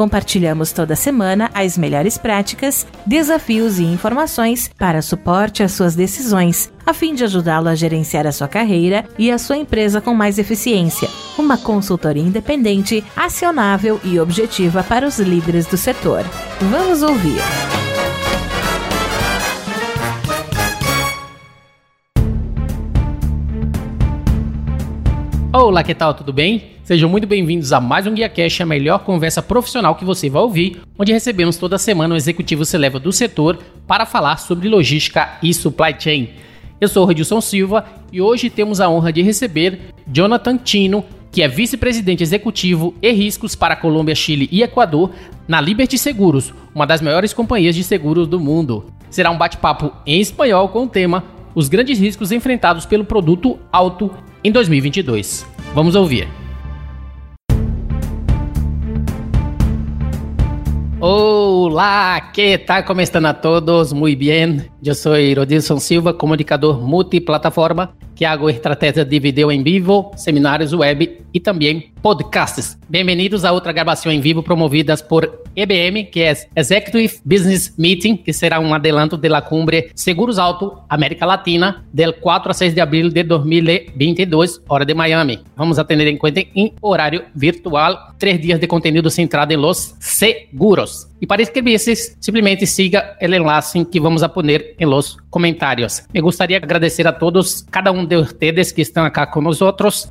Compartilhamos toda semana as melhores práticas, desafios e informações para suporte às suas decisões, a fim de ajudá-lo a gerenciar a sua carreira e a sua empresa com mais eficiência. Uma consultoria independente, acionável e objetiva para os líderes do setor. Vamos ouvir. Olá, que tal? Tudo bem? Sejam muito bem-vindos a mais um Guia Cash, a melhor conversa profissional que você vai ouvir, onde recebemos toda semana um executivo Celeva do setor para falar sobre logística e supply chain. Eu sou o Redilson Silva e hoje temos a honra de receber Jonathan Tino, que é vice-presidente executivo e riscos para Colômbia, Chile e Equador na Liberty Seguros, uma das maiores companhias de seguros do mundo. Será um bate-papo em espanhol com o tema Os grandes riscos enfrentados pelo produto auto em 2022. Vamos ouvir. Olá, que? Como estão a todos? Muito bem. Eu sou Rodilson Silva, comunicador multiplataforma hago estratégia de vídeo em vivo, seminários web e também podcasts. Bem-vindos a outra gravação em vivo promovidas por EBM, que é Executive Business Meeting, que será um adelanto da cumbre Seguros Alto América Latina, del 4 a 6 de abril de 2022, hora de Miami. Vamos atender em conta em horário virtual, três dias de conteúdo centrado em los seguros. E para inscrever-se, simplesmente siga o enlace que vamos a poner em los comentários. Me gostaria de agradecer a todos, cada um de vocês que estão aqui nós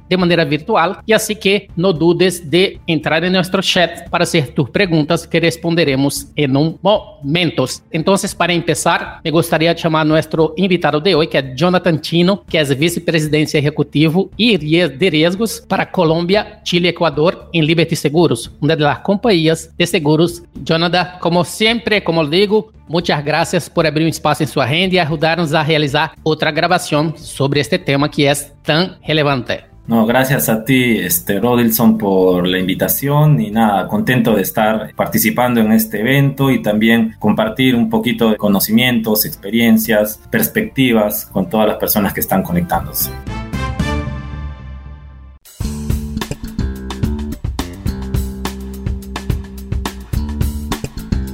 de maneira virtual, e assim que no dudes de entrar em nosso chat para hacer tus perguntas que responderemos em um momento. Então, para começar, me gostaria de chamar nosso invitado de hoje, que é Jonathan Tino, que é vice-presidente executivo e de riesgos para Colômbia, Chile e Equador em Liberty Seguros, uma das companhias de seguros. Jonathan, como sempre, como digo, muchas gracias por abrir um espaço em sua agenda e ajudar-nos a realizar outra gravação sobre este tema que é tão relevante. No, gracias a ti, este, Rodilson, por la invitación y nada, contento de estar participando en este evento y también compartir un poquito de conocimientos, experiencias, perspectivas con todas las personas que están conectándose.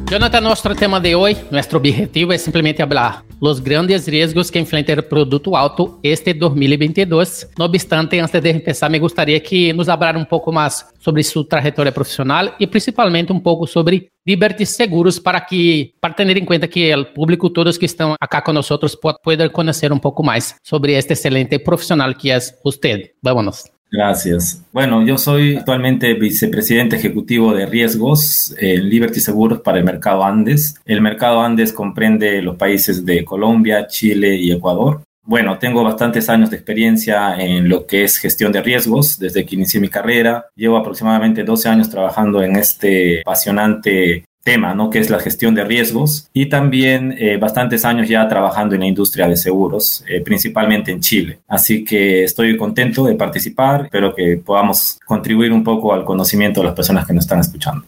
Jonathan, nuestro tema de hoy, nuestro objetivo es simplemente hablar los grandes riesgos que enfrenta el producto auto este 2022. No obstante, antes de empezar, me gustaría que nos hablara un poco más sobre su trayectoria profesional y principalmente un poco sobre Liberty Seguros para que para tener en cuenta que el público, todos que están acá con nosotros, puedan conocer un poco más sobre este excelente profesional que es usted. Vámonos. Gracias. Bueno, yo soy actualmente vicepresidente ejecutivo de riesgos en Liberty Seguros para el mercado Andes. El mercado Andes comprende los países de Colombia, Chile y Ecuador. Bueno, tengo bastantes años de experiencia en lo que es gestión de riesgos desde que inicié mi carrera. Llevo aproximadamente 12 años trabajando en este apasionante tema, ¿no? Que es la gestión de riesgos y también eh, bastantes años ya trabajando en la industria de seguros, eh, principalmente en Chile. Así que estoy contento de participar, espero que podamos contribuir un poco al conocimiento de las personas que nos están escuchando.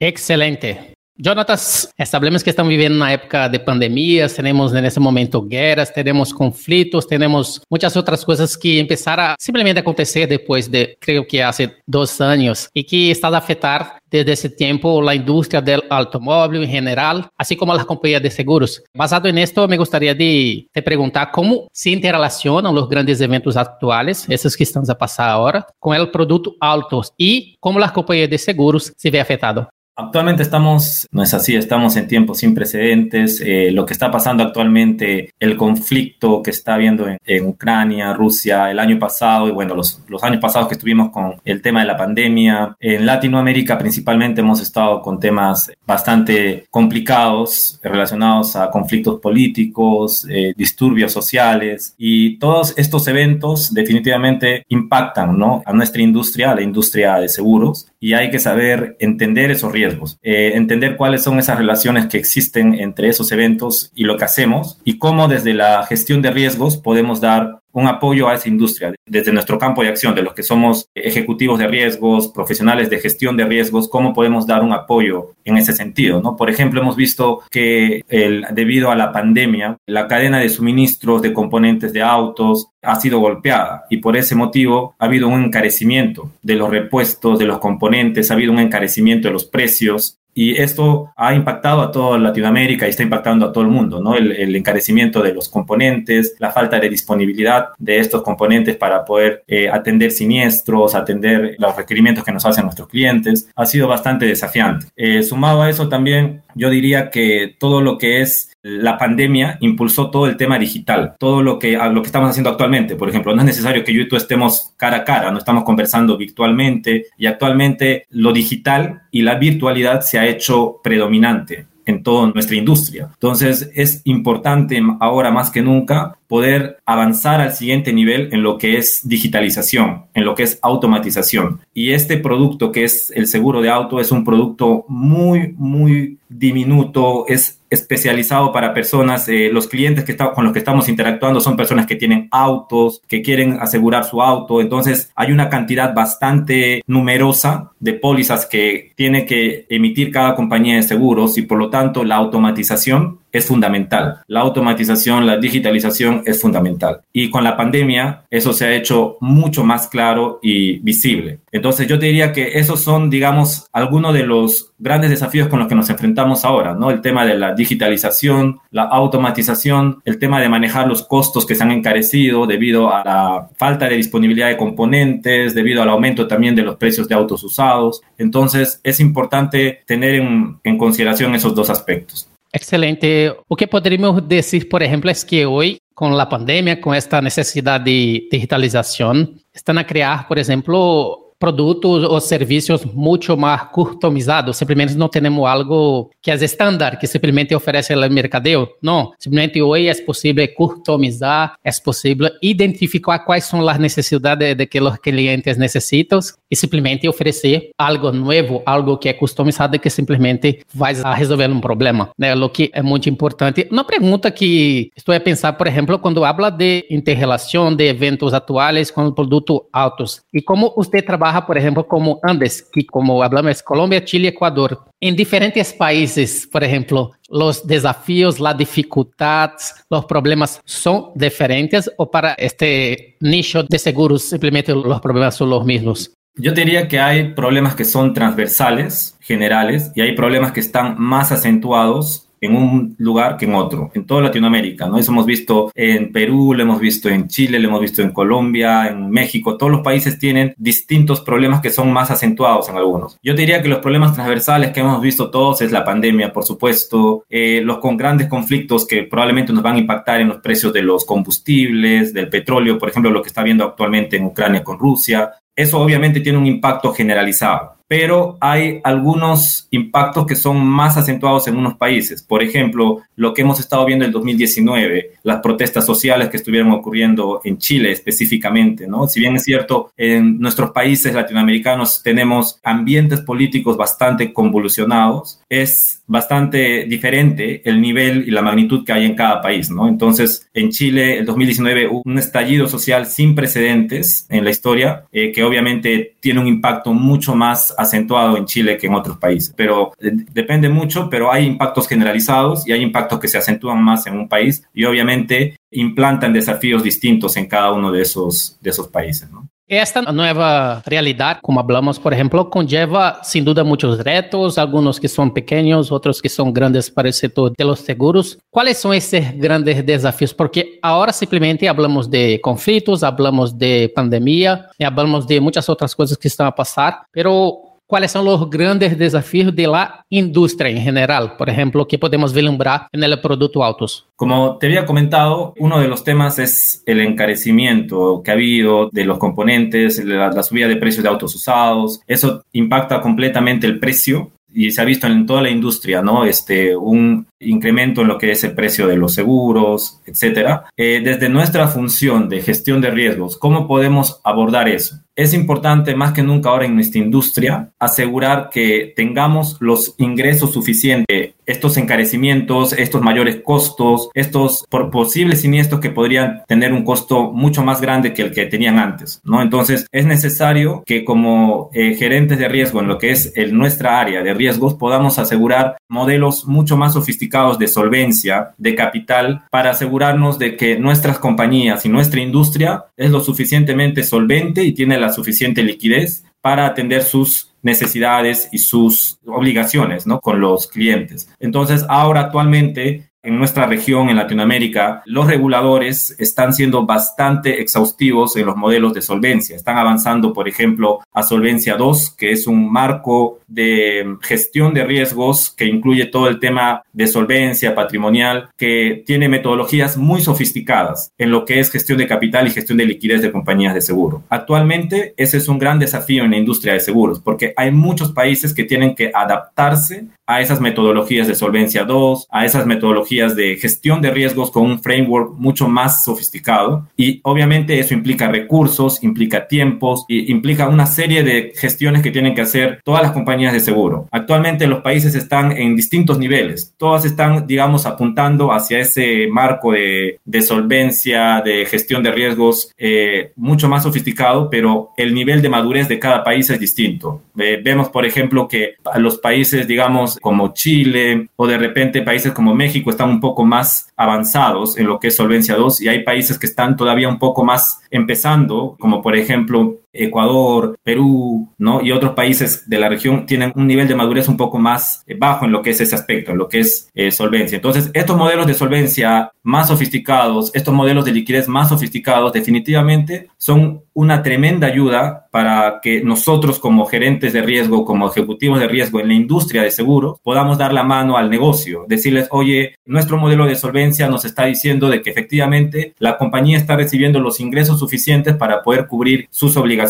Excelente. Jonathan, sabemos que estamos viviendo una época de pandemias, tenemos en este momento guerras, tenemos conflictos, tenemos muchas otras cosas que empezaron a simplemente acontecer después de, creo que hace dos años, y que están a afectar desde ese tiempo la industria del automóvil en general, así como las compañías de seguros. Basado en esto, me gustaría de te preguntar cómo se interrelacionan los grandes eventos actuales, esos que estamos a pasar ahora, con el producto autos y cómo las compañías de seguros se ven afectadas. Actualmente estamos, no es así, estamos en tiempos sin precedentes. Eh, lo que está pasando actualmente, el conflicto que está habiendo en, Ucrania, Rusia, el año pasado y bueno, los, años pasados que estuvimos con el tema de la pandemia. En Latinoamérica principalmente hemos estado con temas bastante complicados relacionados a conflictos políticos, eh, disturbios sociales y todos estos eventos definitivamente impactan ¿no? a nuestra industria, a la industria de seguros y hay que saber entender esos riesgos eh, entender cuáles son esas relaciones que existen entre esos eventos y lo que hacemos y cómo desde la gestión de riesgos podemos dar un apoyo a esa industria. Desde nuestro campo de acción, de los que somos ejecutivos de riesgos, profesionales de gestión de riesgos, cómo podemos dar un apoyo en ese sentido. ¿no? Por ejemplo, hemos visto que el, debido a la pandemia, la cadena de suministros de componentes de autos ha sido golpeada y por ese motivo ha habido un encarecimiento de los repuestos, de los componentes, ha habido un encarecimiento de los precios y esto ha impactado a toda Latinoamérica y está impactando a todo el mundo, ¿no? El, encarecimiento de los componentes, la falta de disponibilidad de estos componentes para poder eh, atender siniestros, atender los requerimientos que nos hacen nuestros clientes, ha sido bastante desafiante. Eh, sumado a eso también, yo diría que todo lo que es la pandemia impulsó todo el tema digital, todo lo que, lo que estamos haciendo actualmente. Por ejemplo, no es necesario que yo y tú estemos cara a cara, no estamos conversando virtualmente y actualmente lo digital y la virtualidad se ha hecho predominante en toda nuestra industria. Entonces es importante ahora más que nunca poder avanzar al siguiente nivel en lo que es digitalización, en lo que es automatización. Y este producto que es el seguro de auto es un producto muy, muy diminuto, es especializado para personas, eh, los clientes que con los que estamos interactuando son personas que tienen autos, que quieren asegurar su auto, entonces hay una cantidad bastante numerosa de pólizas que tiene que emitir cada compañía de seguros y por lo tanto la automatización es fundamental. La automatización, la digitalización es fundamental. Y con la pandemia eso se ha hecho mucho más claro y visible. Entonces yo te diría que esos son, digamos, algunos de los grandes desafíos con los que nos enfrentamos ahora, ¿no? El tema de la digitalización, la automatización, el tema de manejar los costos que se han encarecido debido a la falta de disponibilidad de componentes, debido al aumento también de los precios de autos usados. Entonces es importante tener en, en consideración esos dos aspectos. Excelente. O que poderíamos dizer, por exemplo, é que hoje, com a pandemia, com esta necessidade de digitalização, estão a criar, por exemplo, produtos ou serviços muito mais customizados. Simplesmente não temos algo que é estándar, que simplesmente oferece o mercadeo. Não. Simplesmente hoje é possível customizar, é possível identificar quais são as necessidades de que os clientes necessitam e simplesmente oferecer algo novo, algo que é customizado que simplesmente vai resolver um problema. Né? O que é muito importante. Uma pergunta que estou a pensar, por exemplo, quando habla de interrelação de eventos atuais com produtos altos e como você trabalha por ejemplo, como Andes, que como hablamos Colombia, Chile, Ecuador. En diferentes países, por ejemplo, los desafíos, las dificultades, los problemas son diferentes o para este nicho de seguros simplemente los problemas son los mismos? Yo diría que hay problemas que son transversales, generales, y hay problemas que están más acentuados en un lugar que en otro, en toda Latinoamérica, ¿no? Eso hemos visto en Perú, lo hemos visto en Chile, lo hemos visto en Colombia, en México, todos los países tienen distintos problemas que son más acentuados en algunos. Yo diría que los problemas transversales que hemos visto todos es la pandemia, por supuesto, eh, los con grandes conflictos que probablemente nos van a impactar en los precios de los combustibles, del petróleo, por ejemplo, lo que está viendo actualmente en Ucrania con Rusia. Eso obviamente tiene un impacto generalizado pero hay algunos impactos que son más acentuados en unos países. Por ejemplo, lo que hemos estado viendo en el 2019, las protestas sociales que estuvieron ocurriendo en Chile específicamente, ¿no? Si bien es cierto, en nuestros países latinoamericanos tenemos ambientes políticos bastante convulsionados, es bastante diferente el nivel y la magnitud que hay en cada país, ¿no? Entonces, en Chile, el 2019 hubo un estallido social sin precedentes en la historia, eh, que obviamente tiene un impacto mucho más acentuado en Chile que en otros países. Pero eh, depende mucho, pero hay impactos generalizados y hay impactos que se acentúan más en un país y obviamente implantan desafíos distintos en cada uno de esos, de esos países. ¿no? Esta nova realidade, como hablamos, por exemplo, conlleva, sem dúvida, muitos retos, alguns que são pequenos, outros que são grandes para o setor de los seguros. Quais são esses grandes desafios? Porque agora simplesmente hablamos de conflitos, hablamos de pandemia, hablamos de muitas outras coisas que estão a passar, pero cuáles son los grandes desafíos de la industria en general, por ejemplo, que podemos vislumbrar en el producto autos. Como te había comentado, uno de los temas es el encarecimiento que ha habido de los componentes, la, subida de precios de autos usados. Eso impacta completamente el precio y se ha visto en toda la industria, ¿no? Este, un incremento en lo que es el precio de los seguros, etcétera. Eh, desde nuestra función de gestión de riesgos, ¿cómo podemos abordar eso? Es importante más que nunca ahora en nuestra industria asegurar que tengamos los ingresos suficientes, estos encarecimientos, estos mayores costos, estos por posibles siniestros que podrían tener un costo mucho más grande que el que tenían antes, ¿no? Entonces es necesario que como eh, gerentes de riesgo en lo que es el, nuestra área de riesgos podamos asegurar modelos mucho más sofisticados de solvencia, de capital, para asegurarnos de que nuestras compañías y nuestra industria es lo suficientemente solvente y tiene suficiente liquidez para atender sus necesidades y sus obligaciones ¿no? con los clientes. Entonces, ahora actualmente en nuestra región, en Latinoamérica, los reguladores están siendo bastante exhaustivos en los modelos de solvencia. Están avanzando, por ejemplo, a Solvencia 2, que es un marco de gestión de riesgos que incluye todo el tema de solvencia patrimonial, que tiene metodologías muy sofisticadas en lo que es gestión de capital y gestión de liquidez de compañías de seguro. Actualmente, ese es un gran desafío en la industria de seguros, porque hay muchos países que tienen que adaptarse a esas metodologías de solvencia 2, a esas metodologías de gestión de riesgos con un framework mucho más sofisticado. Y obviamente eso implica recursos, implica tiempos y implica una serie de gestiones que tienen que hacer todas las compañías de seguro. Actualmente los países están en distintos niveles. Todas están, digamos, apuntando hacia ese marco de, de solvencia, de gestión de riesgos eh, mucho más sofisticado, pero el nivel de madurez de cada país es distinto. Eh, vemos, por ejemplo, que los países, digamos, como Chile o de repente países como México están un poco más avanzados en lo que es solvencia 2 y hay países que están todavía un poco más empezando, como por ejemplo Ecuador, Perú, ¿no? Y otros países de la región tienen un nivel de madurez un poco más eh, bajo en lo que es ese aspecto, en lo que es eh, solvencia. Entonces, estos modelos de solvencia más sofisticados, estos modelos de liquidez más sofisticados, definitivamente son una tremenda ayuda para que nosotros como gerentes de riesgo, como ejecutivos de riesgo en la industria de seguros, podamos dar la mano al negocio, decirles, oye, nuestro modelo de solvencia nos está diciendo de que efectivamente la compañía está recibiendo los ingresos suficientes para poder cubrir sus obligaciones.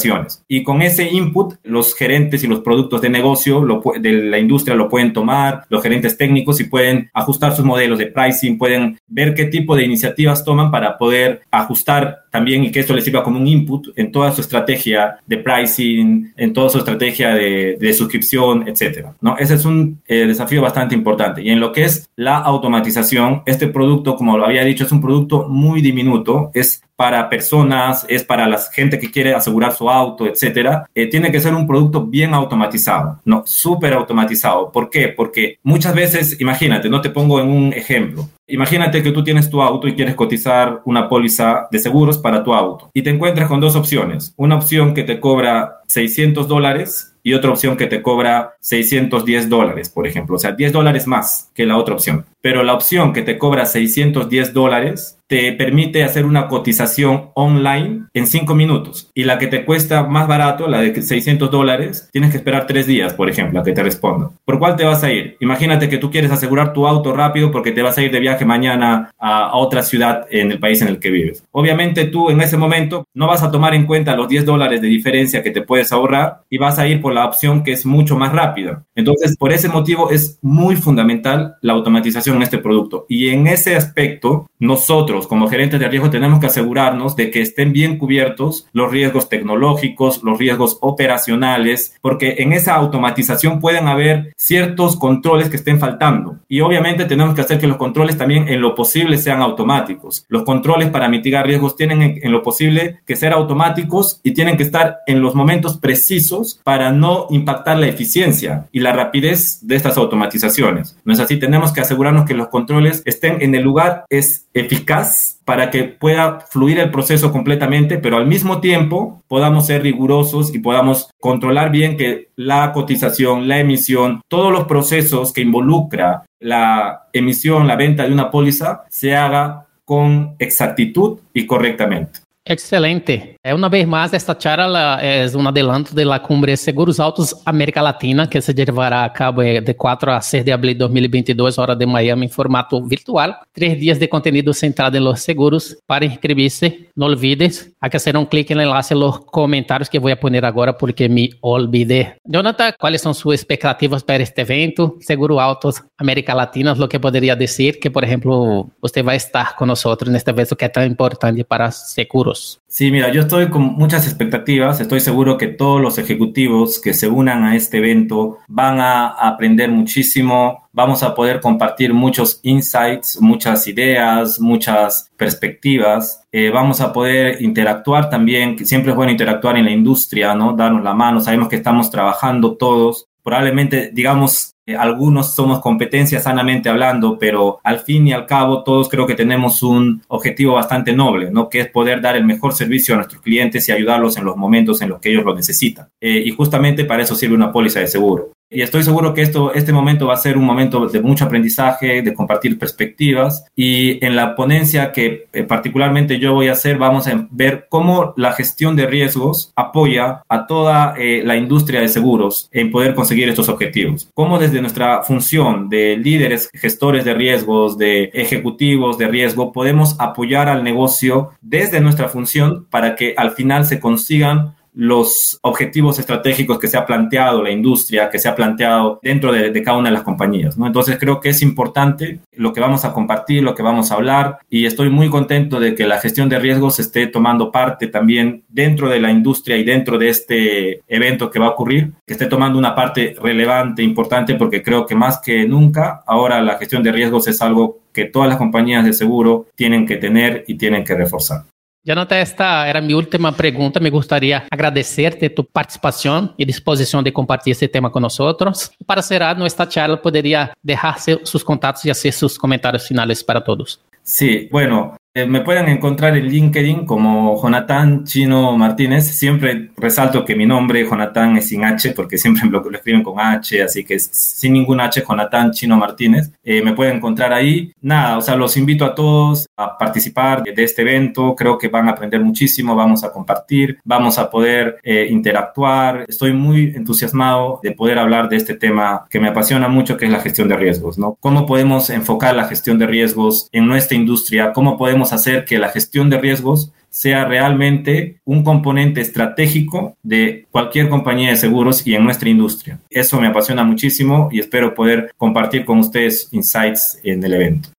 Y con ese input, los gerentes y los productos de negocio de la industria lo pueden tomar, los gerentes técnicos y pueden ajustar sus modelos de pricing, pueden ver qué tipo de iniciativas toman para poder ajustar también y que esto les sirva como un input en toda su estrategia de pricing, en toda su estrategia de, suscripción, etcétera. ¿no? Ese es un eh, desafío bastante importante. Y en lo que es la automatización, este producto, como lo había dicho, es un producto muy diminuto, es para personas, es para la gente que quiere asegurar su auto, etcétera, eh, tiene que ser un producto bien automatizado, no, súper automatizado. ¿Por qué? Porque muchas veces, imagínate, no te pongo en un ejemplo. Imagínate que tú tienes tu auto y quieres cotizar una póliza de seguros para tu auto y te encuentras con dos opciones. Una opción que te cobra 600 dólares y otra opción que te cobra 610 dólares, por ejemplo. O sea, 10 dólares más que la otra opción. Pero la opción que te cobra 610 dólares te permite hacer una cotización online en 5 minutos. Y la que te cuesta más barato, la de 600 dólares, tienes que esperar 3 días, por ejemplo, a que te responda. ¿Por cuál te vas a ir? Imagínate que tú quieres asegurar tu auto rápido porque te vas a ir de viaje mañana a, otra ciudad en el país en el que vives. Obviamente tú en ese momento no vas a tomar en cuenta los 10 dólares de diferencia que te puedes ahorrar y vas a ir por la opción que es mucho más rápida. Entonces, por ese motivo es muy fundamental la automatización en este producto. Y en ese aspecto, nosotros, como gerentes de riesgo tenemos que asegurarnos de que estén bien cubiertos los riesgos tecnológicos, los riesgos operacionales, porque en esa automatización pueden haber ciertos controles que estén faltando. Y obviamente tenemos que hacer que los controles también en lo posible sean automáticos. Los controles para mitigar riesgos tienen en, lo posible que ser automáticos y tienen que estar en los momentos precisos para no impactar la eficiencia y la rapidez de estas automatizaciones. No es así, tenemos que asegurarnos que los controles estén en el lugar es eficaz para que pueda fluir el proceso completamente, pero al mismo tiempo podamos ser rigurosos y podamos controlar bien que la cotización, la emisión, todos los procesos que involucra la emisión, la venta de una póliza, se haga con exactitud y correctamente. Excelente. É uma vez mais, esta charla é um adelanto da Cumbre Seguros Altos América Latina, que se levará a cabo eh, de 4 a 6 de abril de 2022, hora de Miami, em formato virtual. Três dias de conteúdo centrado em los seguros. Para inscrever-se, não olvides a que hacer um clique no enlace nos comentários que vou poner agora porque me olvidei. Jonathan, quais são suas expectativas para este evento? Seguro Altos América Latina, o que poderia dizer que, por exemplo, você vai estar conosco neste evento que é tão importante para seguros. Sí, mira, yo estoy con muchas expectativas. Estoy seguro que todos los ejecutivos que se unan a este evento van a aprender muchísimo. Vamos a poder compartir muchos insights, muchas ideas, muchas perspectivas. Eh, vamos a poder interactuar también, que siempre es bueno interactuar en la industria, ¿no? Darnos la mano. Sabemos que estamos trabajando todos probablemente, digamos, algunos somos competencia sanamente hablando, pero al fin y al cabo todos creo que tenemos un objetivo bastante noble, ¿no? Que es poder dar el mejor servicio a nuestros clientes y ayudarlos en los momentos en los que ellos lo necesitan. Eh, y justamente para eso sirve una póliza de seguro. Y estoy seguro que esto, este momento va a ser un momento de mucho aprendizaje, de compartir perspectivas. Y en la ponencia que eh, particularmente yo voy a hacer, vamos a ver cómo la gestión de riesgos apoya a toda eh, la industria de seguros en poder conseguir estos objetivos. Cómo desde nuestra función de líderes, gestores de riesgos, de ejecutivos de riesgo, podemos apoyar al negocio desde nuestra función para que al final se consigan los objetivos estratégicos que se ha planteado la industria, que se ha planteado dentro de, cada una de las compañías. ¿no? Entonces creo que es importante lo que vamos a compartir, lo que vamos a hablar y estoy muy contento de que la gestión de riesgos esté tomando parte también dentro de la industria y dentro de este evento que va a ocurrir, que esté tomando una parte relevante, importante, porque creo que más que nunca ahora la gestión de riesgos es algo que todas las compañías de seguro tienen que tener y tienen que reforzar. Já nota esta era minha última pergunta. Me gustaría agradecerte tu participação e disposição de compartilhar este tema conosco nosotros. Para cerrar nossa charla, poderia deixar seus contatos e fazer seus comentários finais para todos. Sí, bueno, me pueden encontrar en LinkedIn como Jonathan Chino Martínez. Siempre resalto que mi nombre, Jonathan, es sin H, porque siempre lo, escriben con H, así que sin ningún H, Jonathan Chino Martínez. Eh, me pueden encontrar ahí. Nada, o sea, los invito a todos a participar de, este evento. Creo que van a aprender muchísimo, vamos a compartir, vamos a poder eh, interactuar. Estoy muy entusiasmado de poder hablar de este tema que me apasiona mucho, que es la gestión de riesgos, ¿no? ¿Cómo podemos enfocar la gestión de riesgos en nuestra industria? ¿Cómo podemos hacer que la gestión de riesgos sea realmente un componente estratégico de cualquier compañía de seguros y en nuestra industria. Eso me apasiona muchísimo y espero poder compartir con ustedes insights en el evento.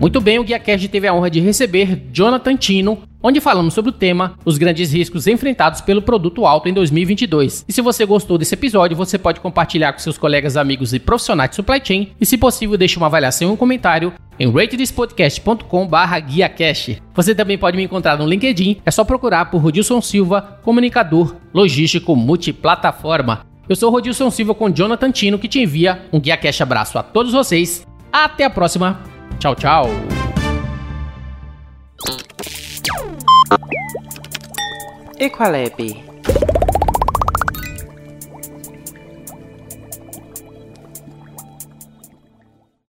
Muito bem, o GuiaCast teve a honra de receber Jonathan Tino, onde falamos sobre o tema os grandes riscos enfrentados pelo produto alto em 2022. E se você gostou desse episódio, você pode compartilhar com seus colegas, amigos e profissionais de supply chain e, se possível, deixe uma avaliação e um comentário em ratedspodcast.com/guiacast. Você também pode me encontrar no LinkedIn, é só procurar por Rodilson Silva, comunicador logístico multiplataforma. Eu sou Rodilson Silva com Jonathan Tino que te envia um GuiaCast abraço a todos vocês. Até a próxima. Tchau, tchau. Equalab. É,